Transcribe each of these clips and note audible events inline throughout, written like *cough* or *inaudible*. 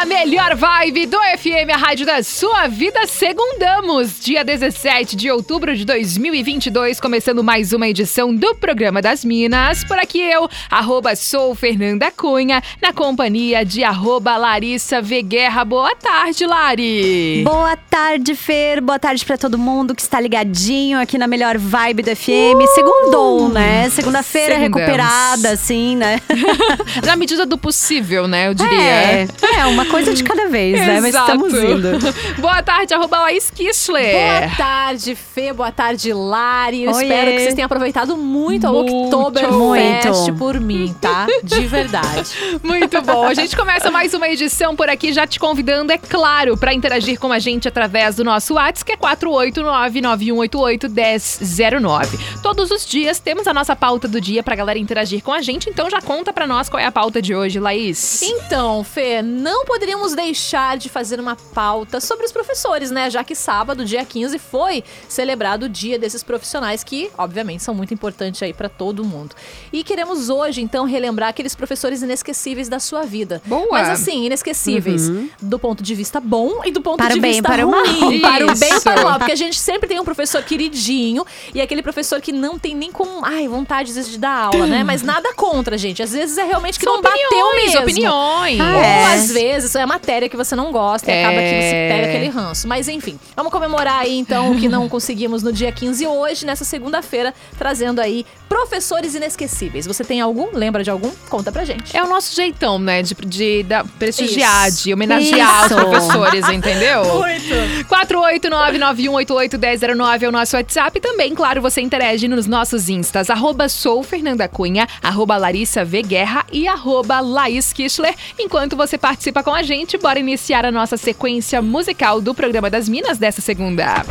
Da melhor vibe do FM, a rádio da sua vida. Segundamos, dia 17 de outubro de 2022, começando mais uma edição do Programa das Minas. Por aqui eu, arroba sou Fernanda Cunha, na companhia de arroba Larissa V. Guerra. Boa tarde, Lari! Boa tarde, Fer. Boa tarde para todo mundo que está ligadinho aqui na melhor vibe do FM. Uh! Segundou, né? Segunda-feira recuperada, assim, né? *laughs* na medida do possível, né? Eu diria. É. É, uma coisa de cada vez, né? Mas estamos indo. *laughs* Boa tarde, arroba Laís. Boa tarde, Fê. Boa tarde, Lari. Eu Oiê. espero que vocês tenham aproveitado muito, muito o Oktoberfest por mim, tá? De verdade. *laughs* muito bom. A gente começa mais uma edição por aqui, já te convidando, é claro, para interagir com a gente através do nosso WhatsApp, que é 489-9188-1009. Todos os dias temos a nossa pauta do dia pra galera interagir com a gente, então já conta pra nós qual é a pauta de hoje, Laís. Então, Fê, não poderíamos deixar de fazer uma pauta sobre os professores, né? Já que sábado, dia 15, foi celebrado o dia desses profissionais que, obviamente, são muito importantes aí para todo mundo. E queremos hoje, então, relembrar aqueles professores inesquecíveis da sua vida. Boa! Mas assim, inesquecíveis Uhum. do ponto de vista bom e do ponto Para de o bem, vista para o ruim. mal. *laughs* Para o bem e para o mal. Porque a gente sempre tem um professor queridinho e aquele professor que não tem nem como, ai, vontade às vezes de dar aula, né? Mas nada contra, gente. Às vezes é realmente que São não bateu opiniões, mesmo. opiniões. Ou É. às vezes é matéria que você não gosta e É. acaba que você pega aquele ranço. Mas enfim, vamos comemorar aí então o que não *laughs* conseguimos no dia 15 hoje, nessa segunda-feira, trazendo aí professores inesquecíveis. Você tem algum? Lembra de algum? Conta pra gente. É o nosso jeitão, né? De, de, da- prestigiar, Isso. de homenagear Isso. os professores, entendeu? *laughs* Muito! 489-9188-1009 é o nosso WhatsApp. E também, claro, você interage nos nossos instas. Arroba sou Fernanda Cunha, arroba Larissa V. Guerra e arroba Laís Kischler. Enquanto você participa com a gente, bora iniciar a nossa sequência musical do Programa das Minas dessa segunda.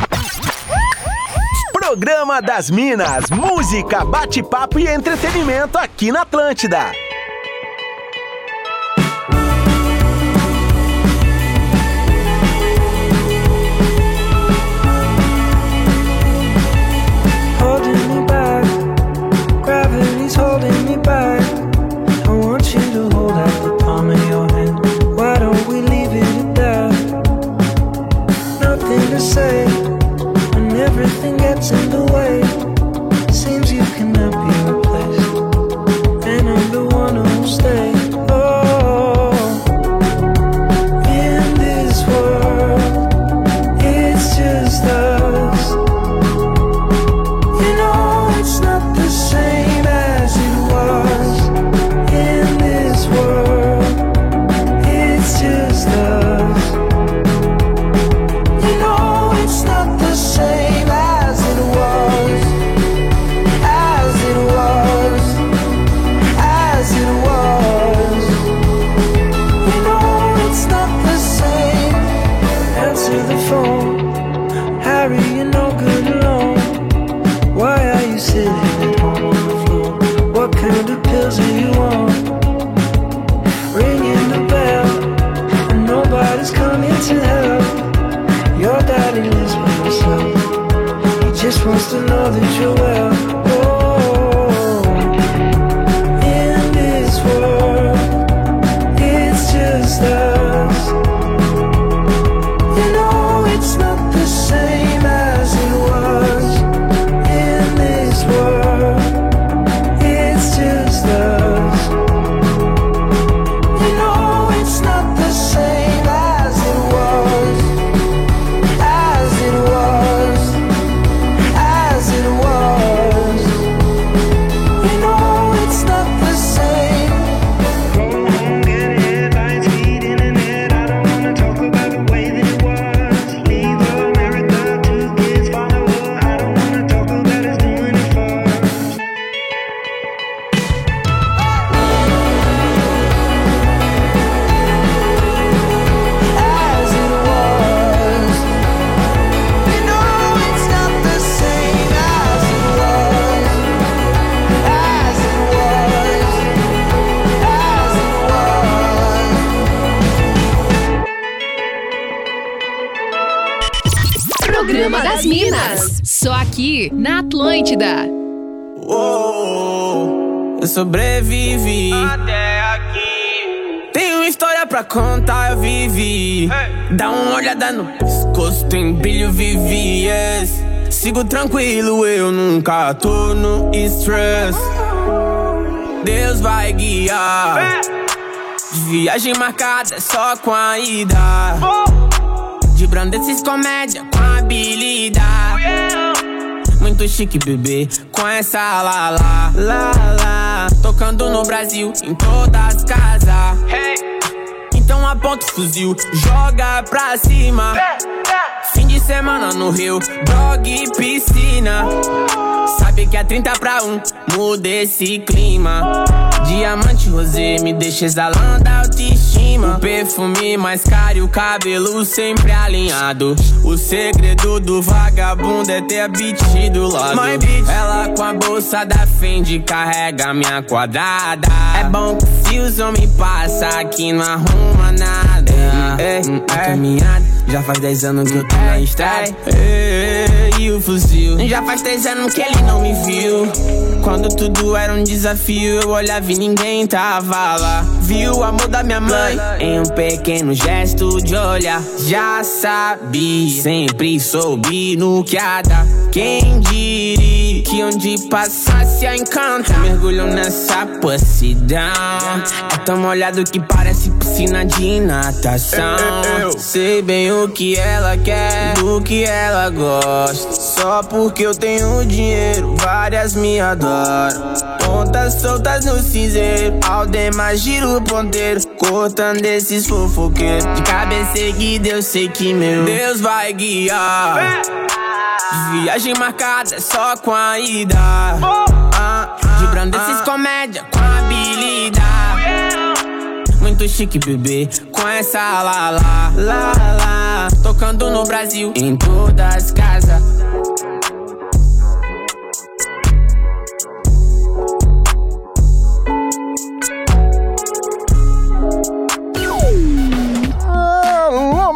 Programa das Minas, música, bate-papo e entretenimento aqui na Atlântida. Minas. Só aqui na Atlântida. Oh, eu sobrevivi até aqui. Tenho história pra contar, eu vivi. Dá uma olhada no pescoço, tem brilho, vivi. Yes. Sigo tranquilo, eu nunca tô no stress. Deus vai guiar. Viagem marcada só com a ida. De esses comédia com habilidade. Muito chique, bebê, com essa lá, lá, lá, lá. Tocando no Brasil, em todas as casas. Então aponta o fuzil, joga pra cima. Fim de semana no Rio, dog e piscina. Sabe que é 30 pra 1, muda esse clima. Diamante rosé me deixa exalando a autoestima. O perfume mais caro e o cabelo sempre alinhado. O segredo do vagabundo é ter a beat do lado. Bitch, ela com a bolsa da Fendi carrega minha quadrada. É bom que se os homens passam aqui não arruma nada. É, é, é. caminhada já faz 10 anos que eu tô na estrada. E o fuzil. Já faz 3 anos que ele não me viu. Quando tudo era um desafio, eu olhava e ninguém tava lá. Viu o amor da minha mãe. Em um pequeno gesto de olhar. Já sabia, sempre soube no que há dar. Quem diria que onde passasse a encanta Mergulham nessa pussidão É tão molhado que parece piscina de natação. Sei bem o que ela quer, do que ela gosta Só porque eu tenho dinheiro, várias me adoram Pontas soltas no cinzeiro, Aldemar gira o ponteiro Cortando esses fofoqueiros De cabeça erguida eu sei que meu Deus vai guiar Viagem marcada só com a ida. Ah, de esses comédia com habilidade. Muito chique, bebê, com essa lá, lá, lá, lá. Tocando no Brasil, em todas as casas.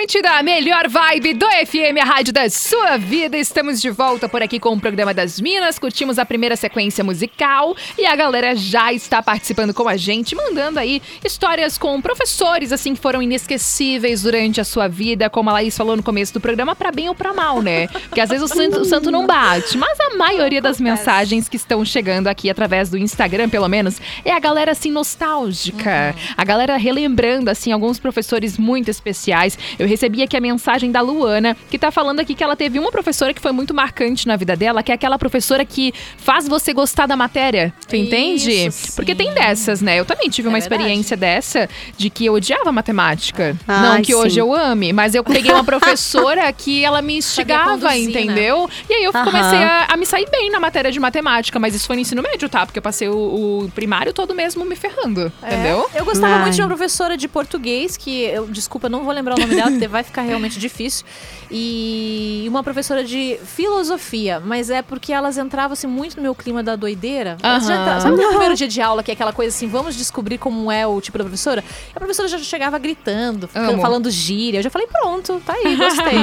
Atlântida, a melhor vibe do FM, a rádio da sua vida. Estamos de volta por aqui com o programa das Minas. Curtimos a primeira sequência musical e a galera já está participando com a gente, mandando aí histórias com professores assim que foram inesquecíveis durante a sua vida, como a Laís falou no começo do programa, para bem ou para mal, né? Porque às vezes o santo, o santo não bate, mas a maioria das mensagens que estão chegando aqui através do Instagram, pelo menos, é a galera assim nostálgica, a galera relembrando assim alguns professores muito especiais. Eu recebi aqui a mensagem da Luana, que tá falando aqui que ela teve uma professora que foi muito marcante na vida dela, que é aquela professora que faz você gostar da matéria. Tu entende? Isso, Porque tem dessas, né? Eu também tive uma É verdade. experiência dessa de que eu odiava matemática. Ai, Não que hoje sim. eu ame, mas eu peguei uma *laughs* professora que ela me instigava, né? entendeu? E aí eu Aham. comecei a, a me sair bem na matéria de matemática, mas isso foi no ensino médio, tá? Porque eu passei o, o primário todo mesmo me ferrando, É. entendeu? Eu gostava Ai. muito de uma professora de português, que eu, desculpa, não vou lembrar o nome dela, vai ficar realmente difícil. E uma professora de filosofia, mas é porque elas entravam assim, muito no meu clima da doideira. Entravam- sabe no primeiro dia de aula, que é aquela coisa assim, vamos descobrir como é o tipo da professora? E a professora já chegava gritando, ficando- falando gíria. Eu já falei, pronto, tá aí, gostei.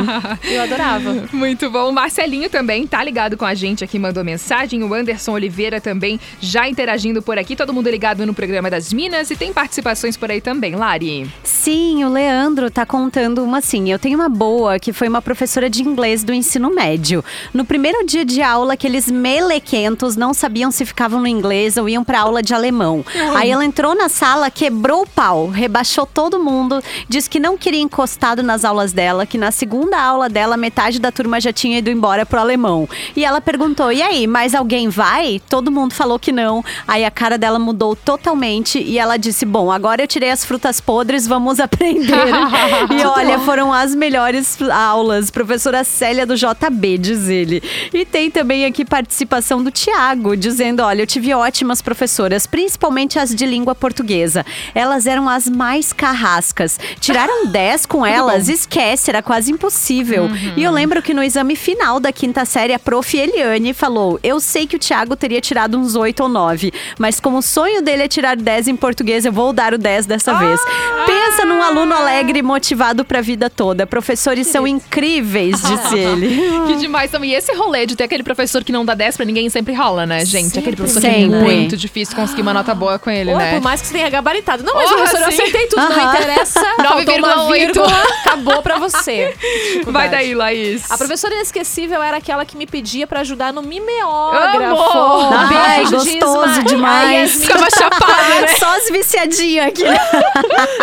*laughs* eu adorava. Muito bom. O Marcelinho também tá ligado com a gente aqui, mandou mensagem. O Anderson Oliveira também já interagindo por aqui. Todo mundo ligado no programa das Minas e tem participações por aí também, Lari. Sim, o Leandro tá contando uma assim. Eu tenho uma boa que foi uma professora de inglês do ensino médio. No primeiro dia de aula, aqueles melequentos não sabiam se ficavam no inglês ou iam pra aula de alemão. Aí ela entrou na sala, quebrou o pau, rebaixou todo mundo, disse que não queria encostado nas aulas dela, que na segunda aula dela, metade da turma já tinha ido embora pro alemão. E ela perguntou: e aí, mais alguém vai? Todo mundo falou que não. Aí a cara dela mudou totalmente e ela disse: Bom, agora eu tirei as frutas podres, vamos *laughs* aprender. *laughs* e olha, foram as melhores aulas. Professora Célia do JB, diz ele. E tem também aqui participação do Tiago, dizendo: Olha, eu tive ótimas professoras, principalmente as de língua portuguesa. Elas eram as mais carrascas. Tiraram *laughs* 10 com elas, esquece, era quase impossível. E eu lembro que no exame final da quinta série, a prof. Eliane falou: Eu sei que o Tiago teria tirado uns 8 ou 9, mas como o sonho dele é tirar 10 em português, eu vou dar o 10 dessa vez. Pensa num aluno alegre e motivado pra vida toda. Professores são incríveis, disse *laughs* ele. Que demais também. E esse rolê de ter aquele professor que não dá 10 pra ninguém sempre rola, né, gente? Aquele professor que é Sempre. muito difícil conseguir uma nota boa com ele, Ou né? por mais que você tenha gabaritado. Não, mas Porra, professor, eu sim. acertei tudo, não Aham. interessa. *laughs* faltou uma 9,8. vírgula, acabou pra você. *laughs* Vai daí, Laís. A professora inesquecível era aquela que me pedia pra ajudar no mimeógrafo. Amo! Ai, Beijo, gostoso Disma. demais. Ficava chapada, né? Só as viciadinhas aqui.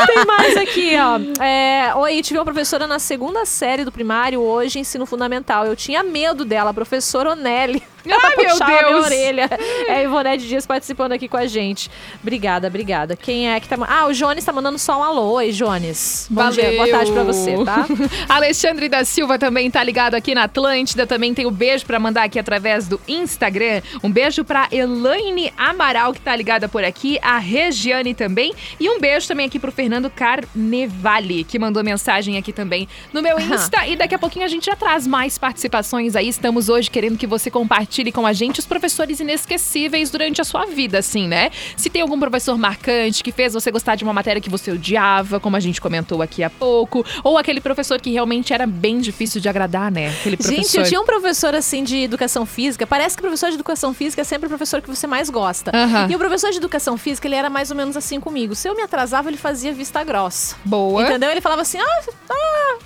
Tem mais aqui, ó. É, Oi, tive uma professora na segunda série do primário, hoje ensino fundamental. Eu tinha medo dela, a professora Onelli. Ai, meu Deus. orelha. *laughs* É a Ivonete Dias participando aqui com a gente. Obrigada, obrigada. Quem é que tá... Ah, o Jones tá mandando só um alô. Oi, Jones. Bom Valeu. dia, boa tarde pra você, tá? *laughs* Alexandre da Silva também tá ligado aqui na Atlântida. Também tem o beijo pra mandar aqui através do Instagram. Um beijo pra Elaine Amaral, que tá ligada por aqui. A Regiane também. E um beijo também aqui pro Fernando Carnevale, que mandou mensagem aqui também no meu Insta. e daqui a pouquinho a gente já traz mais participações aí. Estamos hoje querendo que você compartilhe com a gente os professores inesquecíveis durante a sua vida, assim, né? Se tem algum professor marcante que fez você gostar de uma matéria que você odiava, como a gente comentou aqui há pouco, ou aquele professor que realmente era bem difícil de agradar, né? Aquele professor. Gente, eu tinha um professor assim de educação física. Parece que o professor de educação física é sempre o professor que você mais gosta. Aham. E o professor de educação física, ele era mais ou menos assim comigo. Se eu me atrasava, ele fazia vista grossa. Boa. Entendeu? Ele falava assim: ah, ah,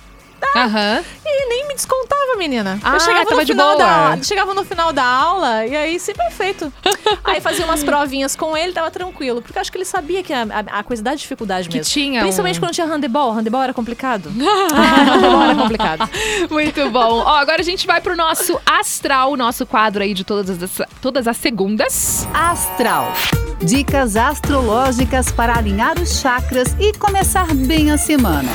Aham. E nem me descontava, menina. Ah, eu chegava tava no, de final boa. da, chegava no final da aula e aí, sim, perfeito. *laughs* aí fazia umas provinhas com ele, tava tranquilo. Porque eu acho que ele sabia que a, a- a coisa da dificuldade Que mesmo. tinha Principalmente um- quando tinha handebol. Handebol era complicado. *laughs* handebol era complicado. *laughs* Muito bom. Ó, agora a gente vai pro nosso astral, nosso quadro aí de todas as, todas as segundas. Astral. Dicas astrológicas para alinhar os chakras e começar bem a semana.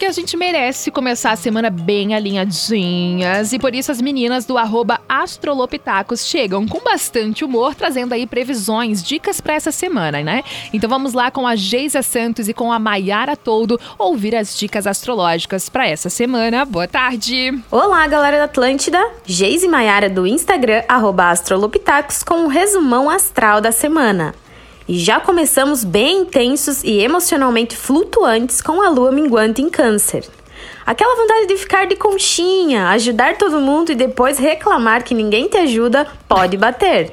porque a gente merece começar a semana bem alinhadinhas. E por isso as meninas do arroba Astrolopitacos chegam com bastante humor, trazendo aí previsões, dicas para essa semana, né? Então vamos lá com a Geisa Santos e com a Maiara Toldo ouvir as dicas astrológicas para essa semana. Boa tarde! Olá, galera da Atlântida! Geise e Maiara do Instagram, arroba Astrolopitacos, com um resumão astral da semana. E já começamos bem intensos e emocionalmente flutuantes com a lua minguante em câncer. Aquela vontade de ficar de conchinha, ajudar todo mundo e depois reclamar que ninguém te ajuda pode bater.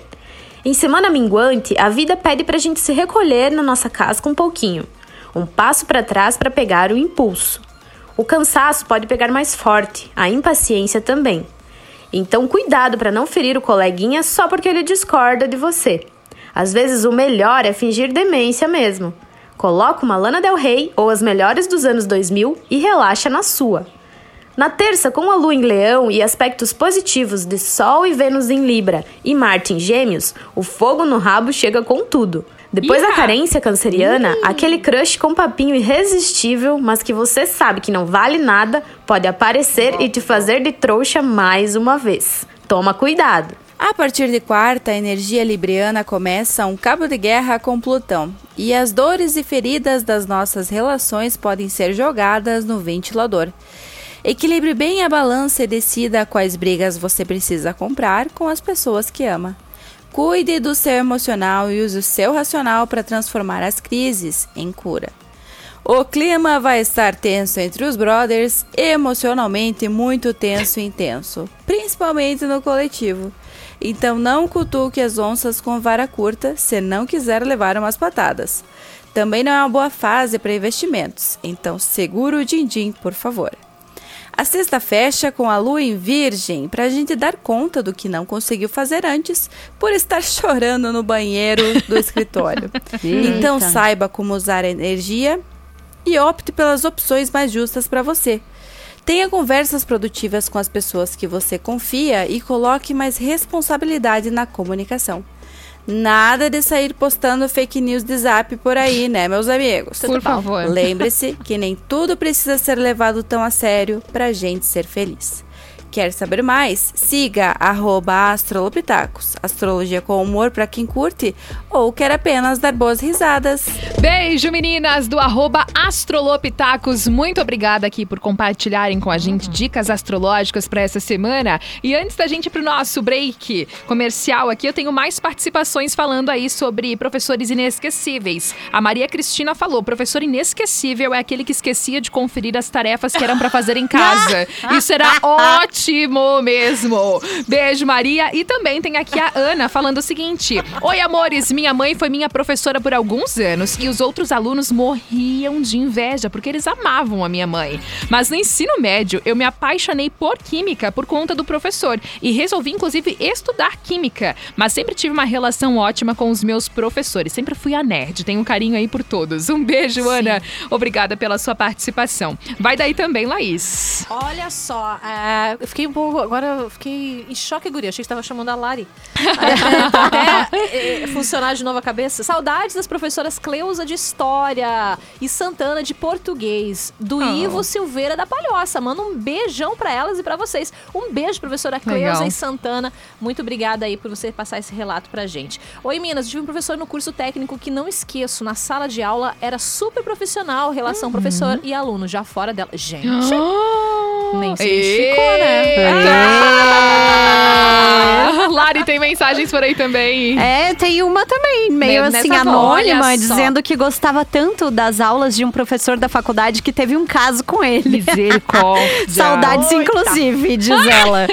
Em semana minguante, a vida pede pra gente se recolher na nossa casca um pouquinho. Um passo para trás para pegar o impulso. O cansaço pode pegar mais forte, a impaciência também. Então, cuidado para não ferir o coleguinha só porque ele discorda de você. Às vezes o melhor é fingir demência mesmo. Coloca uma Lana Del Rey ou as melhores dos anos 2000 e relaxa na sua. Na terça, com a Lua em Leão e aspectos positivos de Sol e Vênus em Libra e Marte em Gêmeos, o fogo no rabo chega com tudo. Depois da carência canceriana, aquele crush com papinho irresistível, mas que você sabe que não vale nada, pode aparecer e te fazer de trouxa mais uma vez. Toma cuidado! A partir de quarta, a energia libriana começa um cabo de guerra com Plutão, e as dores e feridas das nossas relações podem ser jogadas no ventilador. Equilibre bem a balança e decida quais brigas você precisa comprar com as pessoas que ama. Cuide do seu emocional e use o seu racional para transformar as crises em cura. O clima vai estar tenso entre os brothers, emocionalmente muito tenso e intenso, principalmente no coletivo. Então não cutuque as onças com vara curta se não quiser levar umas patadas. Também não é uma boa fase para investimentos, então segura o din-din, por favor. A sexta fecha com a lua em virgem, para a gente dar conta do que não conseguiu fazer antes por estar *laughs* chorando no banheiro do escritório. *laughs* então saiba como usar a energia e opte pelas opções mais justas para você. Tenha conversas produtivas com as pessoas que você confia e coloque mais responsabilidade na comunicação. Nada de sair postando fake news de zap por aí, né, meus amigos? Por favor. Lembre-se que nem tudo precisa ser levado tão a sério pra gente ser feliz. Quer saber mais? Siga arroba astrolopitacos. Astrologia com humor para quem curte ou quer apenas dar boas risadas. Beijo, meninas do arroba Astrolopitacos. Muito obrigada aqui por compartilharem com a gente dicas astrológicas para essa semana. E antes da gente ir pro nosso break comercial aqui, eu tenho mais participações falando aí sobre professores inesquecíveis. A Maria Cristina falou: professor inesquecível é aquele que esquecia de conferir as tarefas que eram para fazer em *laughs* casa. Isso era ótimo *laughs* mesmo. Beijo, Maria. E também tem aqui a Ana falando o seguinte: Oi, amores, minha mãe foi minha professora por alguns anos e os outros alunos morriam de inveja porque eles amavam a minha mãe. Mas no ensino médio, eu me apaixonei por química por conta do professor e resolvi, inclusive, estudar química. Mas sempre tive uma relação ótima com os meus professores. Sempre fui a nerd. Tenho um carinho aí por todos. Um beijo, Ana. Obrigada pela sua participação. Vai daí também, Laís. Olha só, eu fiquei um pouco. Agora eu fiquei em choque, Guria. Achei que estava chamando a Lari. Até *laughs* é, funcionar de novo a cabeça. Saudades das professoras Cleusa de História e Santana de Português, do Oh. Ivo Silveira da Palhoça. Manda um beijão pra elas e pra vocês. Um beijo, professora Cleusa Legal. e Santana. Muito obrigada aí por você passar esse relato pra gente. Oi, Minas. Tive um professor no curso técnico que não esqueço. Na sala de aula era super profissional, relação professor e aluno. Já fora dela. Gente. Nem se identificou, né? 拜拜. Mensagens por aí também. É, tem uma também, meio Nessa assim, anônima, dizendo que gostava tanto das aulas de um professor da faculdade que teve um caso com ele. Misericórdia. *laughs* Saudades, Oita. inclusive, diz ela.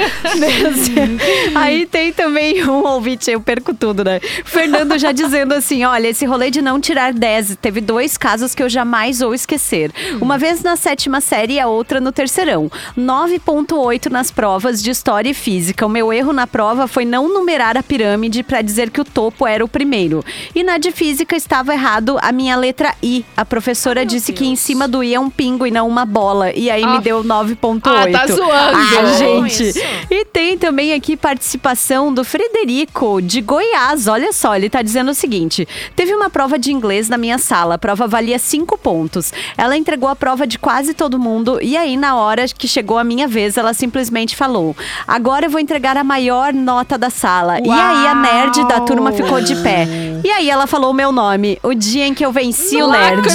*laughs* Aí tem também um ouvinte, eu perco tudo, né? Fernando já dizendo assim: olha, esse rolê de não tirar 10, teve dois casos que eu jamais vou esquecer. Uma vez na sétima série e a outra no terceirão. 9,8 nas provas de história e física. O meu erro na prova foi não não a pirâmide para dizer que o topo era o primeiro. E na de física estava errado a minha letra I. A professora disse que em cima do I é um pingo e não uma bola. E aí me Ah. deu 9,8. Ah, tá zoando. Ah, gente. isso. E tem também aqui participação do Frederico, de Goiás. Olha só, ele tá dizendo o seguinte: teve uma prova de inglês na minha sala, a prova valia cinco pontos. Ela entregou a prova de quase todo mundo, e aí, na hora que chegou a minha vez, ela simplesmente falou: Agora eu vou entregar a maior nota da sala. E aí a nerd da turma ficou de pé. E aí ela falou o meu nome, o dia em que eu venci o nerd. *laughs*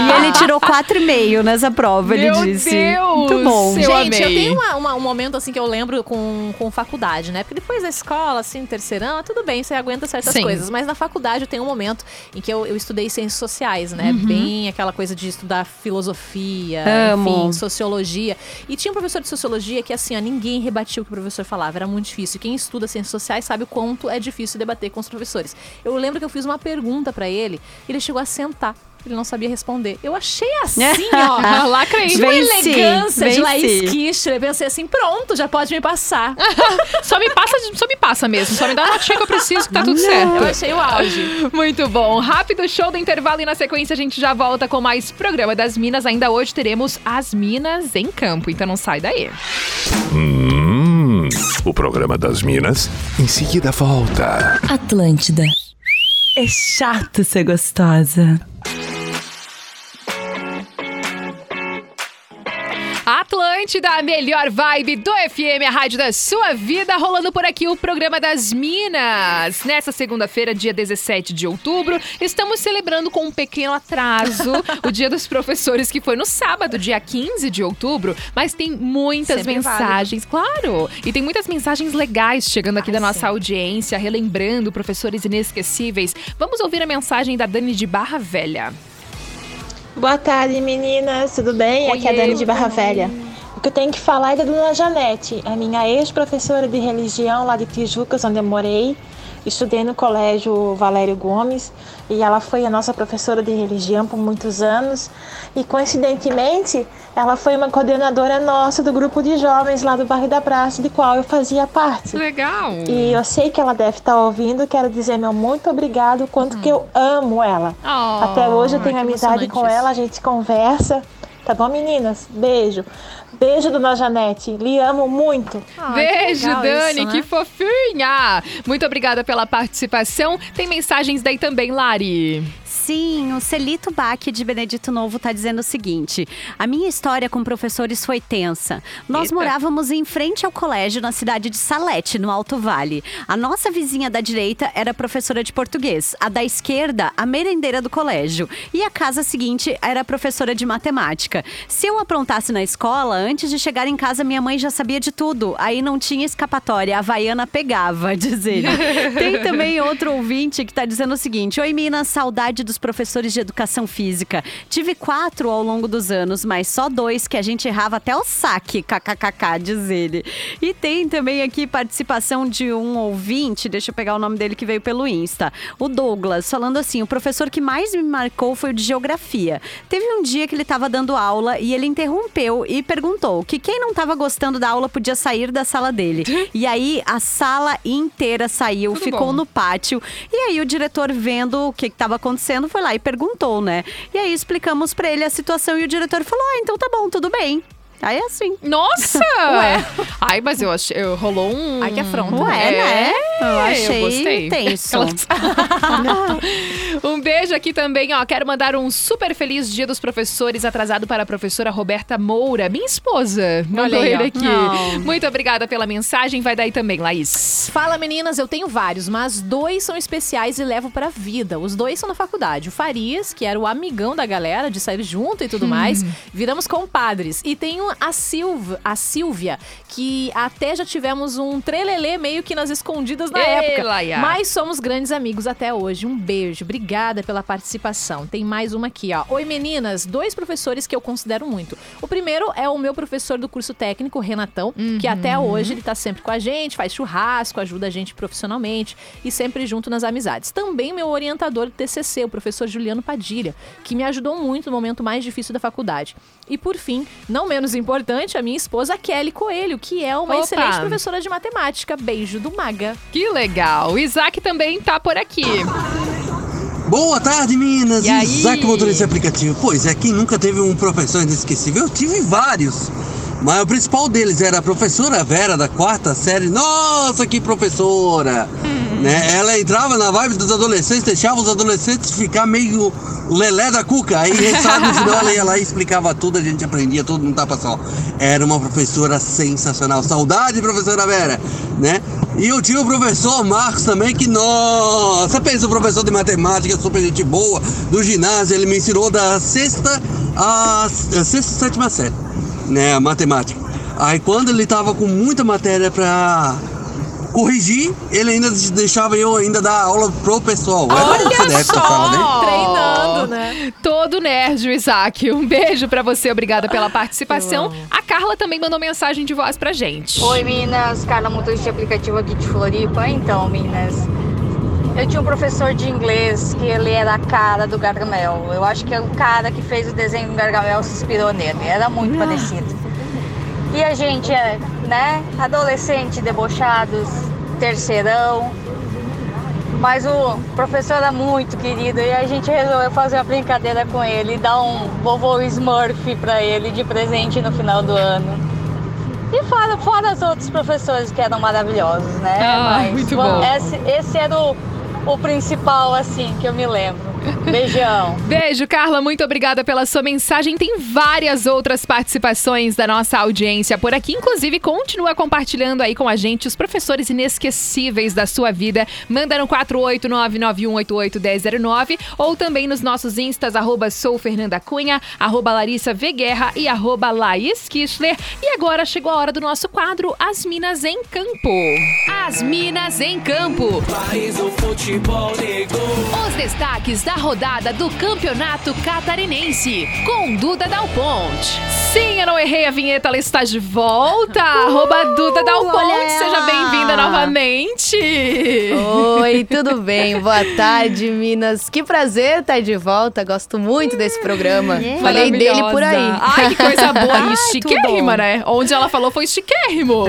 E ele tirou 4,5 nessa prova, Meu ele disse. Deus! Muito bom. Eu Gente, eu amei. tenho uma- uma- um momento assim que eu lembro com, com faculdade, né? Porque depois da escola, assim, terceirão, ah, tudo bem, você aguenta certas Sim. coisas. Mas na faculdade eu tenho um momento em que eu, eu estudei ciências sociais, né? Uhum. Bem aquela coisa de estudar filosofia, Amo. enfim, sociologia. E tinha um professor de sociologia que, assim, ó, ninguém rebatia o que o professor falava, era muito difícil. Quem estuda ciências sociais sabe o quanto é difícil debater com os professores. Eu lembro que eu fiz uma pergunta pra ele, e ele chegou a sentar. Ele não sabia responder. Eu achei assim, *laughs* ó. Aí. De uma Venci, elegância de. Laís Kister. Eu pensei assim, pronto, já pode me passar. *laughs* Só me passa, só me passa mesmo. Só me dá a notinha que eu preciso que tá tudo certo. Eu achei o auge. Muito bom. Rápido show do intervalo e na sequência a gente já volta com mais programa das Minas. Ainda hoje teremos as Minas em campo, então não sai daí. Hum, o programa das Minas em seguida volta. Atlântida. É chato ser gostosa. Atlântida, a melhor vibe do FM, a rádio da sua vida, rolando por aqui o programa das Minas. Nessa segunda-feira, dia 17 de outubro, estamos celebrando com um pequeno atraso *laughs* o Dia dos Professores, que foi no sábado, dia 15 de outubro, mas tem muitas Sempre mensagens, claro, e tem muitas mensagens legais chegando aqui Ai, da nossa sim. audiência, relembrando professores inesquecíveis. Vamos ouvir a mensagem da Dani de Barra Velha. Boa tarde, meninas. Tudo bem? Aqui é a. Dani de Barra Velha. O que eu tenho que falar é da Dona Janete, a minha ex-professora de religião lá de Tijucas, onde eu morei. Estudei no colégio Valério Gomes e ela foi a nossa professora de religião por muitos anos. E coincidentemente, ela foi uma coordenadora nossa do grupo de jovens lá do bairro da Praça, de qual eu fazia parte. Legal! E eu sei que ela deve estar ouvindo, quero dizer meu muito obrigado, quanto que eu amo ela. Oh, Até hoje eu tenho amizade com isso. ela, a gente conversa. Tá bom, meninas? Beijo. Beijo, dona Janete. Lhe amo muito. Beijo, legal Dani, isso, né? que fofinha! Muito obrigada pela participação. Tem mensagens daí também, Lari. Sim, o Celito Bach de Benedito Novo tá dizendo o seguinte: a minha história com professores foi tensa. Nós Eita. morávamos em frente ao colégio na cidade de Salete, no Alto Vale. A nossa vizinha da direita era professora de português, a da esquerda, a merendeira do colégio. E a casa seguinte era professora de matemática. Se eu aprontasse na escola, antes de chegar em casa, minha mãe já sabia de tudo. Aí não tinha escapatória, a Havaiana pegava, *laughs* diz ele. Tem também outro ouvinte que tá dizendo o seguinte: Oi, Minas, saudade dos professores de educação física. Tive quatro ao longo dos anos, mas só dois que a gente errava até o saque, kkkk, diz ele. E tem também aqui participação de um ouvinte, deixa eu pegar o nome dele que veio pelo Insta, o Douglas, falando assim: o professor que mais me marcou foi o de geografia. Teve um dia que ele estava dando aula e ele interrompeu e perguntou que quem não estava gostando da aula podia sair da sala dele. e aí a sala inteira saiu, Tudo ficou bom. no pátio. E aí o diretor, vendo o que estava acontecendo, foi lá e perguntou, né? E aí explicamos pra ele a situação e o diretor falou: ah, então tá bom, tudo bem. Aí é assim. Nossa! *laughs* Ué. Ai, mas eu achei. eu- Rolou um. Ai, que afronta. Ué, né? Eu achei gostei. tenso. *laughs* um beijo aqui também, ó. Quero mandar um super feliz dia dos professores atrasado para a professora Roberta Moura, minha esposa. Mandou Olha aí, ele aqui. Não. Muito obrigada pela mensagem. Vai daí também, Laís. Fala meninas, eu tenho vários, mas dois são especiais e levo pra vida. Os dois são na faculdade. O Farias, que era o amigão da galera de sair junto e tudo mais, viramos compadres. E a Silva, a Silvia, que até já tivemos um trelelê meio que nas escondidas na Ei, época. Laia. Mas somos grandes amigos até hoje. Um beijo. Obrigada pela participação. Tem mais uma aqui, ó. Oi, meninas. Dois professores que eu considero muito. O primeiro é o meu professor do curso técnico, Renatão, que até hoje ele tá sempre com a gente, faz churrasco, ajuda a gente profissionalmente e sempre junto nas amizades. Também meu orientador do TCC, o professor Juliano Padilha, que me ajudou muito no momento mais difícil da faculdade. E por fim, não menos importante, a minha esposa Kelly Coelho, que é uma Opa. excelente professora de matemática. Beijo do Maga. Que legal. O Isaac também tá por aqui. Boa tarde, meninas! E aí? Isaac, motorista de aplicativo. Pois é, quem nunca teve um professor inesquecível? Eu tive vários. Mas o principal deles era a professora Vera, da quarta série. Nossa, que professora! Né? Ela entrava na vibe dos adolescentes, deixava os adolescentes ficar meio lelé da cuca. Aí, sabe, no final ela ia lá e explicava tudo, a gente aprendia tudo num tapa só. Era uma professora sensacional. Saudade, professora Vera, né? E eu tinha o professor Marcos também, que, nossa, pensa, o professor de matemática, super gente boa, do ginásio, ele me ensinou da sexta a, a sexta e sétima série, né, a matemática. Aí quando ele tava com muita matéria pra corrigir, ele ainda deixava eu ainda dar aula pro pessoal. Um CDF que eu falo, né? Treinando, né? Todo nerd, o Isaac. Um beijo pra você, obrigada pela participação. A Carla também mandou mensagem de voz pra gente. Oi, Minas. Carla, motorista de aplicativo aqui de Floripa. Então, Minas, eu tinha um professor de inglês que ele era a cara do Gargamel. Eu acho que é o cara que fez o desenho do Gargamel se inspirou nele. Era muito parecido. E a gente é, né, adolescente, debochados, terceirão. Mas o professor era muito querido e a gente resolveu fazer uma brincadeira com ele dar um vovô Smurf pra ele de presente no final do ano. E fora, fora os outros professores que eram maravilhosos, né? Ah, muito bom. Esse, esse era o, o principal, assim, que eu me lembro. Beijão. Beijo, Carla. Muito obrigada pela sua mensagem. Tem várias outras participações da nossa audiência por aqui. Inclusive, continua compartilhando aí com a gente os professores inesquecíveis da sua vida. Manda no 48991881009 ou também nos nossos instas, arroba sou Fernanda Cunha, arroba Larissa V. Guerra e arroba Laís Kischler. E agora chegou a hora do nosso quadro As Minas em Campo. As Minas em Campo. Os destaques da rodada do Campeonato Catarinense, com Duda Dal Ponte. Sim, eu não errei a vinheta, ela está de volta. Arroba Duda Dal olha Ponte, seja bem-vinda novamente. Oi, tudo *laughs* bem? Boa tarde, Minas. Que prazer estar de volta. Gosto muito desse programa. Falei dele por aí. Ai, que coisa *laughs* boa. Ai, tudo chiquérrima, né? Onde ela falou foi chiquérrimo.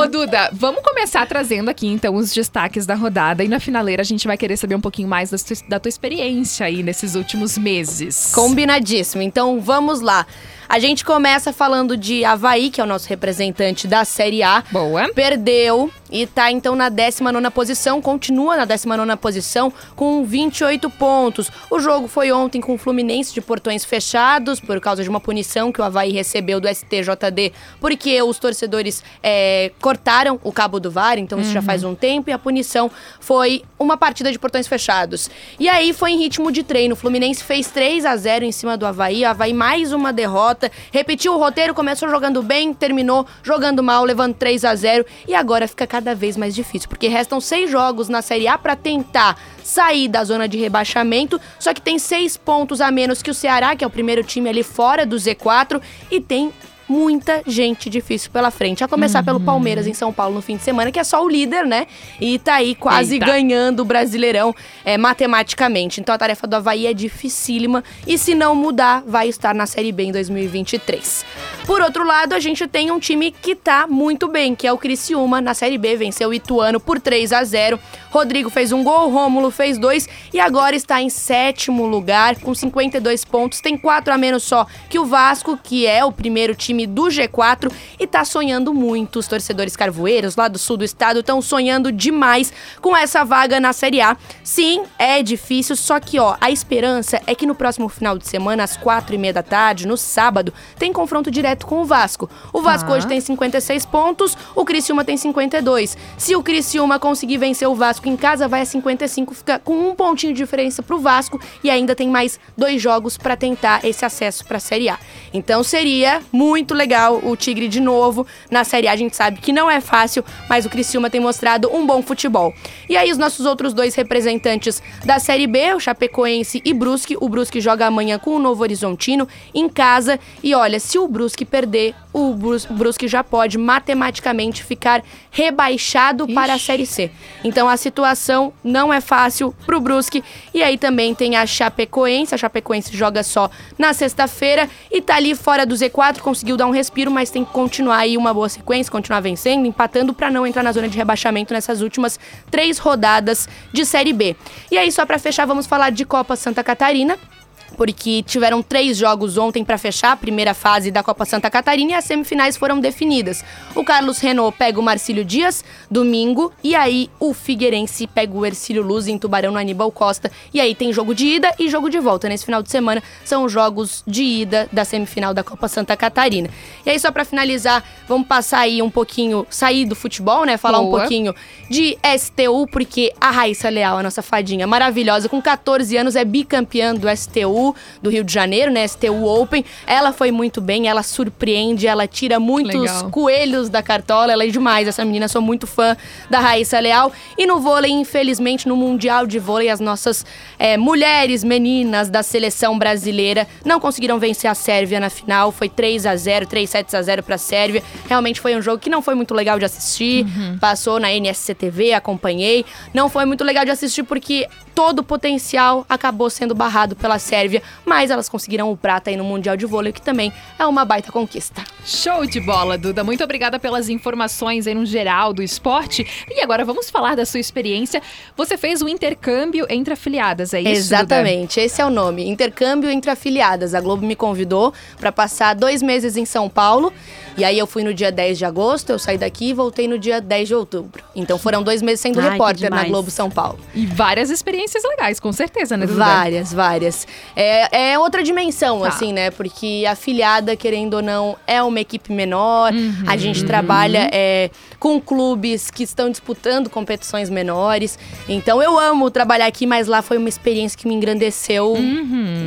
Ô, Duda, vamos começar trazendo aqui, então, os destaques da rodada. E na finaleira a gente vai querer saber um pouquinho mais da tua, da tua experiência aí nesses últimos meses. Combinadíssimo. Então vamos lá. A gente começa falando de Havaí, que é o nosso representante da Série A. Boa. Perdeu e tá então na 19 posição, continua na 19 posição com 28 pontos. O jogo foi ontem com o Fluminense de portões fechados por causa de uma punição que o Havaí recebeu do STJD, porque os torcedores é, cortaram o cabo do VAR, então isso já Uhum. faz um tempo, e a punição foi uma partida de portões fechados. E aí foi em ritmo de treino. O Fluminense fez 3 a 0 em cima do Havaí. O Havaí mais uma derrota. Repetiu o roteiro, começou jogando bem, terminou jogando mal, levando 3 a 0 E agora fica cada vez mais difícil, porque restam seis jogos na Série A para tentar sair da zona de rebaixamento. Só que tem seis pontos a menos que o Ceará, que é o primeiro time ali fora do Z4. E tem muita gente difícil pela frente. A começar pelo Palmeiras em São Paulo no fim de semana, que é só o líder, né? E tá aí quase Eita. ganhando o Brasileirão é, matematicamente. Então a tarefa do Havaí é dificílima e se não mudar, vai estar na Série B em 2023. Por outro lado, a gente tem um time que tá muito bem, que é o Criciúma. Na Série B venceu o Ituano por 3 a 0 Rodrigo fez um gol, Rômulo fez dois e agora está em sétimo lugar com 52 pontos. Tem quatro a menos só que o Vasco, que é o primeiro time do G4 e tá sonhando muito. Os torcedores carvoeiros lá do sul do estado estão sonhando demais com essa vaga na Série A. Sim, é difícil, só que ó, a esperança é que no próximo final de semana, às quatro e meia da tarde, no sábado, tem confronto direto com o Vasco. O Vasco Tá. hoje tem 56 pontos, o Criciúma tem 52. Se o Criciúma conseguir vencer o Vasco em casa, vai a 55, fica com um pontinho de diferença pro Vasco e ainda tem mais dois jogos para tentar esse acesso para a Série A. Então seria muito legal o Tigre de novo. Na Série A a gente sabe que não é fácil, mas o Criciúma tem mostrado um bom futebol. E aí os nossos outros dois representantes da Série B, o Chapecoense e Brusque. O Brusque joga amanhã com o Novo Horizontino em casa. E olha, se o Brusque perder, o Brus- Brusque já pode matematicamente ficar rebaixado para a Série C. Então a situação não é fácil pro Brusque. E aí também tem a Chapecoense. A Chapecoense joga só na sexta-feira e tá ali fora do Z4, conseguiu dar um respiro, mas tem que continuar aí uma boa sequência, continuar vencendo, empatando para não entrar na zona de rebaixamento nessas últimas três rodadas de Série B. E aí só para fechar, vamos falar de Copa Santa Catarina porque tiveram três jogos ontem para fechar a primeira fase da Copa Santa Catarina e as semifinais foram definidas. O Carlos Renault pega o Marcílio Dias, domingo, e aí o Figueirense pega o Ercílio Luz em Tubarão no Aníbal Costa. E aí tem jogo de ida e jogo de volta. Nesse final de semana são os jogos de ida da semifinal da Copa Santa Catarina. E aí, só para finalizar, vamos passar aí um pouquinho, sair do futebol, né? Falar um Boa. pouquinho de STU, porque a Raíssa Leal, a nossa fadinha maravilhosa, com 14 anos, é bicampeã do STU do Rio de Janeiro, né? STU Open. Ela foi muito bem, ela surpreende, ela tira muitos Legal. coelhos da cartola, ela é demais. Essa menina, sou muito fã da Raíssa Leal. E no vôlei, infelizmente, no Mundial de Vôlei, as nossas é, mulheres, meninas da seleção brasileira não conseguiram vencer a Sérvia na final. Foi 3 a 0 3 sets a 0 pra Sérvia. Realmente foi um jogo que não foi muito legal de assistir. Passou na NSCTV, acompanhei. Não foi muito legal de assistir porque todo o potencial acabou sendo barrado pela Sérvia, mas elas conseguiram o prata aí no Mundial de Vôlei, que também é uma baita conquista. Show de bola, Duda. Muito obrigada pelas informações aí no geral do esporte. E agora vamos falar da sua experiência. Você fez um intercâmbio entre afiliadas, é isso? Duda? Exatamente, esse é o nome. Intercâmbio entre afiliadas. A Globo me convidou para passar dois meses em São Paulo. E aí eu fui no dia 10 de agosto, eu saí daqui e voltei no dia 10 de outubro. Então foram dois meses sendo Ai, repórter na. Globo São Paulo. E várias experiências legais, com certeza, né, Duda? Várias, várias. É, é outra dimensão, assim, né? Porque a filiada, querendo ou não, é uma equipe menor. A gente trabalha é, com clubes que estão disputando competições menores. Então eu amo trabalhar aqui, mas lá foi uma experiência que me engrandeceu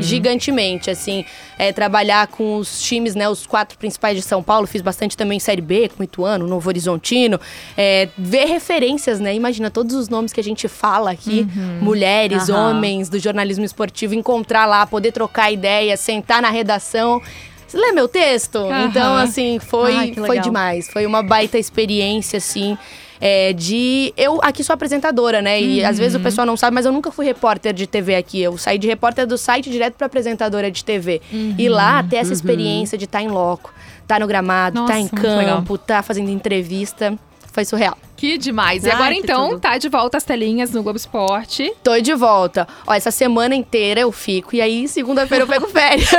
gigantemente, assim. É, trabalhar com os times, né? Os quatro principais de São Paulo. Fiz bastante também Série B, com Ituano, Novo Horizontino. É, ver referências, né? Imagina todos os nomes que a gente fala aqui. Mulheres, Aham. homens do jornalismo esportivo. Encontrar lá, poder trocar ideia, sentar na redação. Você lê meu texto? Aham. Então, assim, foi, Ai, foi demais. Foi uma baita experiência, assim. é, de. Eu aqui sou apresentadora, né? E às vezes o pessoal não sabe, mas eu nunca fui repórter de TV aqui. Eu saí de repórter do site direto pra apresentadora de TV. E lá ter essa experiência de estar em loco, estar no gramado, estar em muito legal. campo, estar fazendo entrevista. Foi surreal. Que demais. E Ai, agora, então, tudo. tá de volta às telinhas no Globo Esporte. Tô de volta. Ó, essa semana inteira eu fico. E aí, segunda-feira eu pego férias.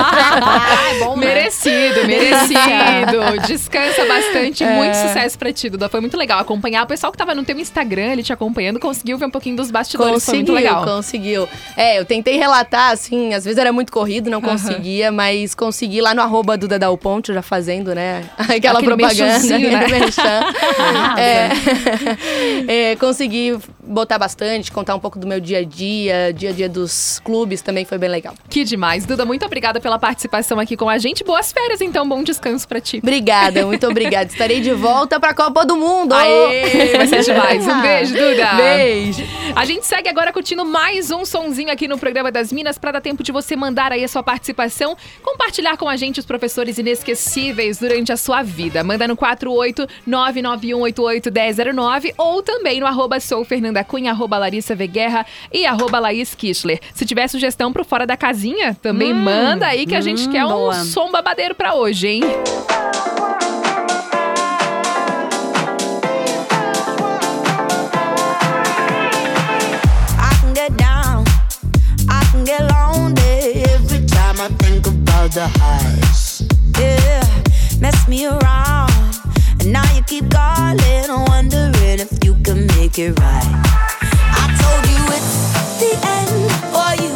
Ah, *laughs* é bom, né? Merecido, merecido. *laughs* Descansa bastante. É. Muito sucesso pra ti, Duda. Foi muito legal acompanhar. O pessoal que tava no teu Instagram, ele te acompanhando, conseguiu ver um pouquinho dos bastidores. Foi muito Conseguiu, legal. conseguiu. É, eu tentei relatar, assim, às vezes era muito corrido, não conseguia, mas consegui lá no arroba Duda Dal Ponte, já fazendo, né? *laughs* Aquela Aquele propaganda. merchanzinho, né? É, *laughs* é, consegui botar bastante, contar um pouco do meu dia a dia, dia a dia dos clubes também foi bem legal. Que demais. Duda, muito obrigada pela participação aqui com a gente. Boas férias, então. Bom descanso pra ti. Obrigada, muito *laughs* obrigada. Estarei de volta pra Copa do Mundo! Aê, vai ser demais. Um beijo, Duda. Beijo. A gente segue agora curtindo mais um sonzinho aqui no programa das Minas para dar tempo de você mandar aí a sua participação, compartilhar com a gente os professores inesquecíveis durante a sua vida. Manda no 48991881009 ou também no arroba sou Fernanda Cunha, arroba Larissa Veguerra e arroba Laís Kischler. Se tiver sugestão pro Fora da Casinha, também manda aí que a gente hum, quer boa. um som babadeiro pra hoje, hein? The highs. Yeah, mess me around, and now you keep calling, wondering if you can make it right. I told you it's the end for you,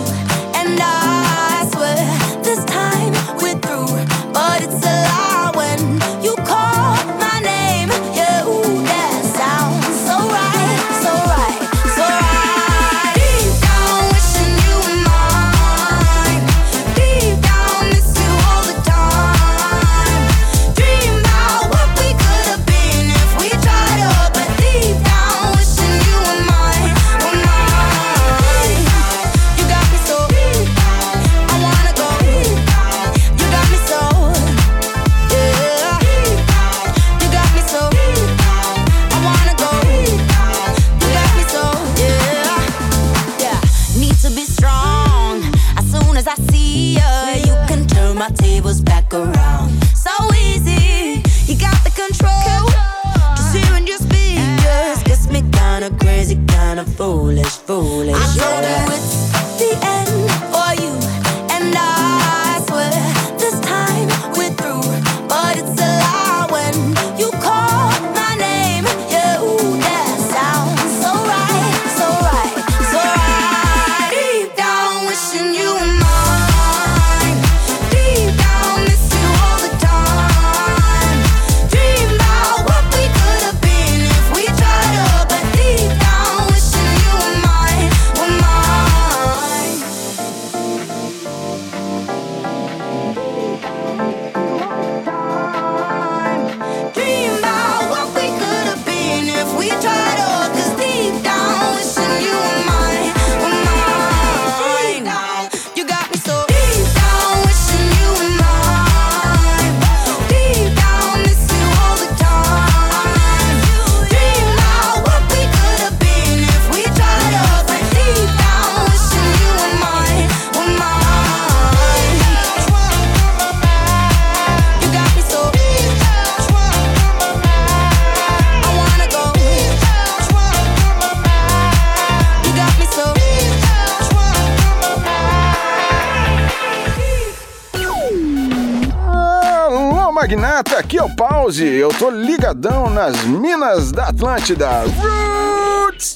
nas minas da Atlântida. Roots!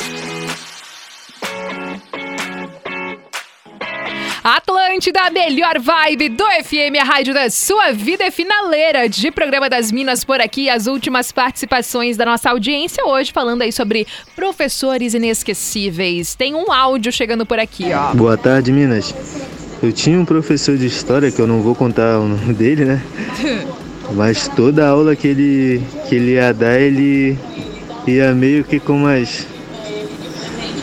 Atlântida, a melhor vibe do FM, a rádio da sua vida é finaleira de programa das Minas por aqui. As últimas participações da nossa audiência hoje falando aí sobre professores inesquecíveis. Tem um áudio chegando por aqui, ó. Boa tarde, Minas. Eu tinha um professor de história, que eu não vou contar o nome dele, né? *laughs* Mas toda aula que ele, que ele ia dar, ele ia meio que com umas,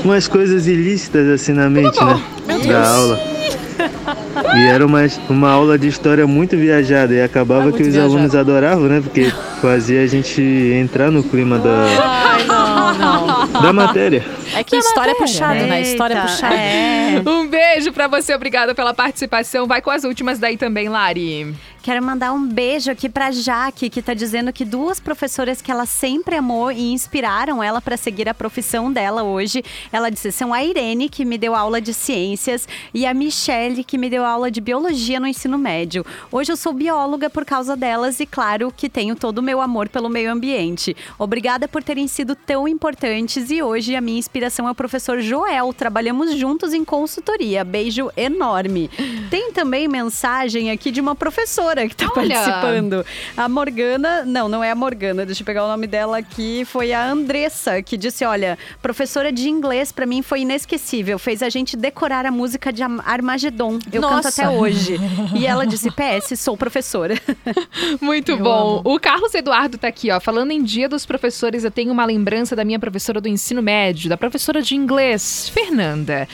umas coisas ilícitas assim na mente, né? Da aula. E era uma, uma aula de história muito viajada e acabava que os viajada. alunos adoravam, né? Porque fazia a gente entrar no clima da, Ai, não, não. da matéria. É que história é puxada, né? História é puxada. é. Um beijo pra você, obrigada pela participação. Vai com as últimas daí também, Lari. Quero mandar um beijo aqui pra Jaque, que tá dizendo que duas professoras que ela sempre amou e inspiraram ela para seguir a profissão dela hoje. Ela disse: são a Irene, que me deu aula de ciências, e a Michelle, que me deu aula de biologia no ensino médio. Hoje eu sou bióloga por causa delas e, claro, que tenho todo o meu amor pelo meio ambiente. Obrigada por terem sido tão importantes e hoje a minha inspiração é o professor Joel. Trabalhamos juntos em consultoria. Beijo enorme. Tem também mensagem aqui de uma professora que tá Olha. participando. A Morgana, não, não é a Morgana, deixa eu pegar o nome dela aqui, foi a Andressa, que disse, olha, professora de inglês pra mim foi inesquecível, fez a gente decorar a música de Armagedon. Eu canto Nossa. até hoje. E ela disse, PS, sou professora. *laughs* Muito bom. O Carlos Eduardo tá aqui, ó. Falando em Dia dos Professores, eu tenho uma lembrança da minha professora do ensino médio, da professora de inglês, Fernanda.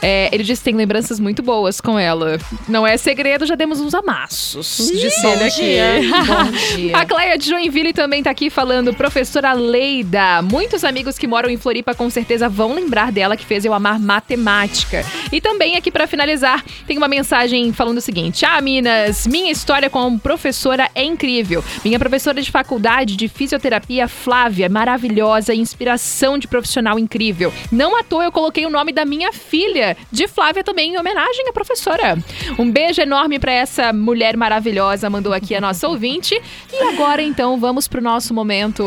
É, ele disse que tem lembranças muito boas com ela. Não é segredo, já demos uns amassos de bom aqui. dia, *laughs* bom dia. A Cleia de Joinville também tá aqui falando, professora Leida. Muitos amigos que moram em Floripa com certeza vão lembrar dela que fez eu amar matemática. E também aqui pra finalizar, tem uma mensagem falando o seguinte: "Ah, Minas, minha história como professora é incrível. Minha professora de faculdade de fisioterapia, Flávia, é maravilhosa, inspiração de profissional incrível. Não à toa eu coloquei o nome da minha filha de Flávia também em homenagem à professora. Um beijo enorme pra essa mulher maravilhosa, mandou aqui a nossa ouvinte. E agora então vamos pro nosso momento.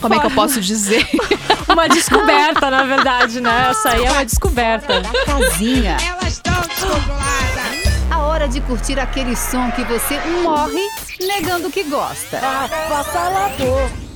Como é que eu posso dizer? *laughs* Uma descoberta, na verdade, né? Essa aí é uma descoberta. Da casinha. Elas estão descontroladas. A hora de curtir aquele som que você morre negando que gosta. Avassalador.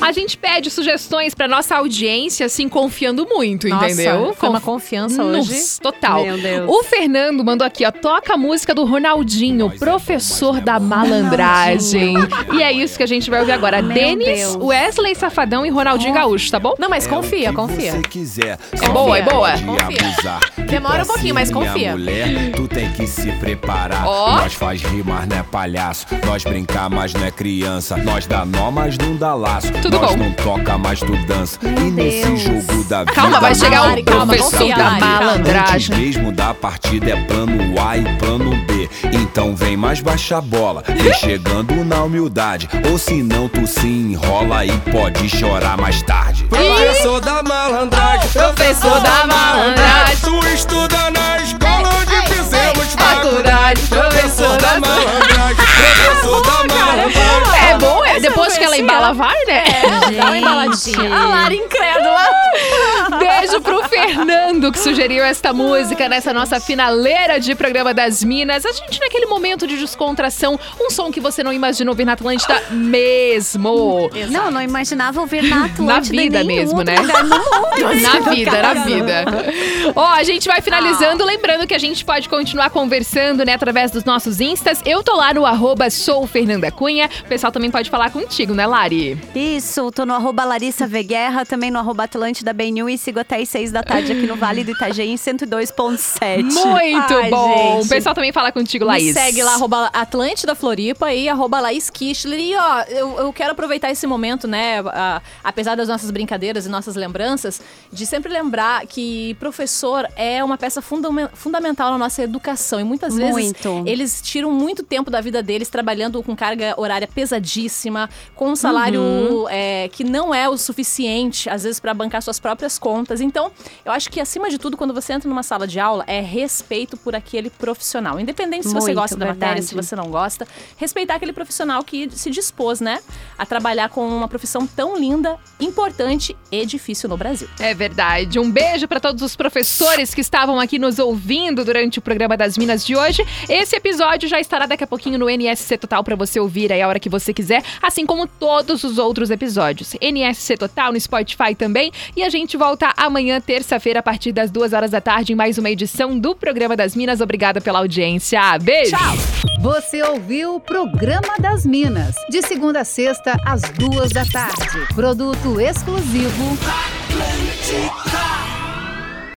A gente pede sugestões pra nossa audiência, assim, confiando muito, Nossa, entendeu? foi uma confiança hoje. Nossa, Total. Meu Deus. O Fernando mandou aqui, ó, toca a música do Ronaldinho, professor da malandragem. e é isso que a gente vai ouvir agora. Meu Denis, Deus. Wesley Safadão e Ronaldinho Gaúcho, tá bom? Não, mas confia, confia. quiser. É boa, é boa? Confia. Demora um pouquinho, mas confia. Mulher, tu tem que se preparar. Ó. Nós faz rir, mas não é palhaço. Nós brincar, mas não é criança. Nós dá nó, mas não dá laço. Tu tudo Nós bom. não toca, mas tu dança. e nesse Deus. jogo da vida. Calma, vai chegar o professor da malandragem. Antes mesmo da partida é plano A e plano B. Então vem mais baixa a bola, vem chegando na humildade. Ou se não, tu se enrola e pode chorar mais tarde. Professor da malandragem, professor da malandragem. Tu estuda na escola onde fizemos faculdade. Professor da malandragem, da malandragem. É bom, é. Depois que ela embala, vai, né? É, dá uma embaladinha. A *laughs* Lara incrédula. Beijo pro Fernando que sugeriu esta música nessa nossa finaleira de programa das Minas. A gente naquele momento de descontração, um som que você não imaginou ouvir na Atlântida mesmo. Não, não imaginava ouvir na Atlântida Na vida mesmo, né? mundo. *laughs* Na vida, na vida. Ó, a gente vai finalizando, lembrando que a gente pode continuar conversando, né, através dos nossos instas. Eu tô lá no arroba sou Fernanda Cunha. O pessoal também pode falar contigo, né, Lari? Isso, tô no arroba Larissa V Guerra, também no arroba Atlântida BNU e sigo até às 6 da tarde aqui no Vale do Itajaí em 102.7. Muito Ai, bom. gente. O pessoal também fala contigo, Me Laís. segue lá, arroba Atlântida Floripa e arroba Laís Kistler. E ó, eu, eu quero aproveitar esse momento, né, a- apesar das nossas brincadeiras e nossas lembranças, de sempre lembrar que professor é uma peça fundame- fundamental na nossa educação. E muitas vezes Muito. eles tiram muito tempo da vida deles trabalhando com carga horária pesadíssima, com um salário Uhum. é, que não é o suficiente, às vezes, para bancar suas próprias contas. Então, eu acho que, acima de tudo, quando você entra numa sala de aula, é respeito por aquele profissional. Independente se você Muito, gosta da matéria, verdade. se você não gosta, respeitar aquele profissional que se dispôs, né, a trabalhar com uma profissão tão linda, importante e difícil no Brasil. É verdade. Um beijo para todos os professores que estavam aqui nos ouvindo durante o programa das Minas de hoje. Esse episódio já estará daqui a pouquinho no NSC Total para você ouvir aí a hora que você quiser, assim como todos os outros episódios. NSC Total no Spotify também. E a gente volta amanhã, terça-feira, a partir das duas horas da tarde, em mais uma edição do programa das Minas. Obrigada pela audiência. Beijo! Você ouviu o Programa das Minas, de segunda a sexta, às duas da tarde. Produto exclusivo. Atlântica.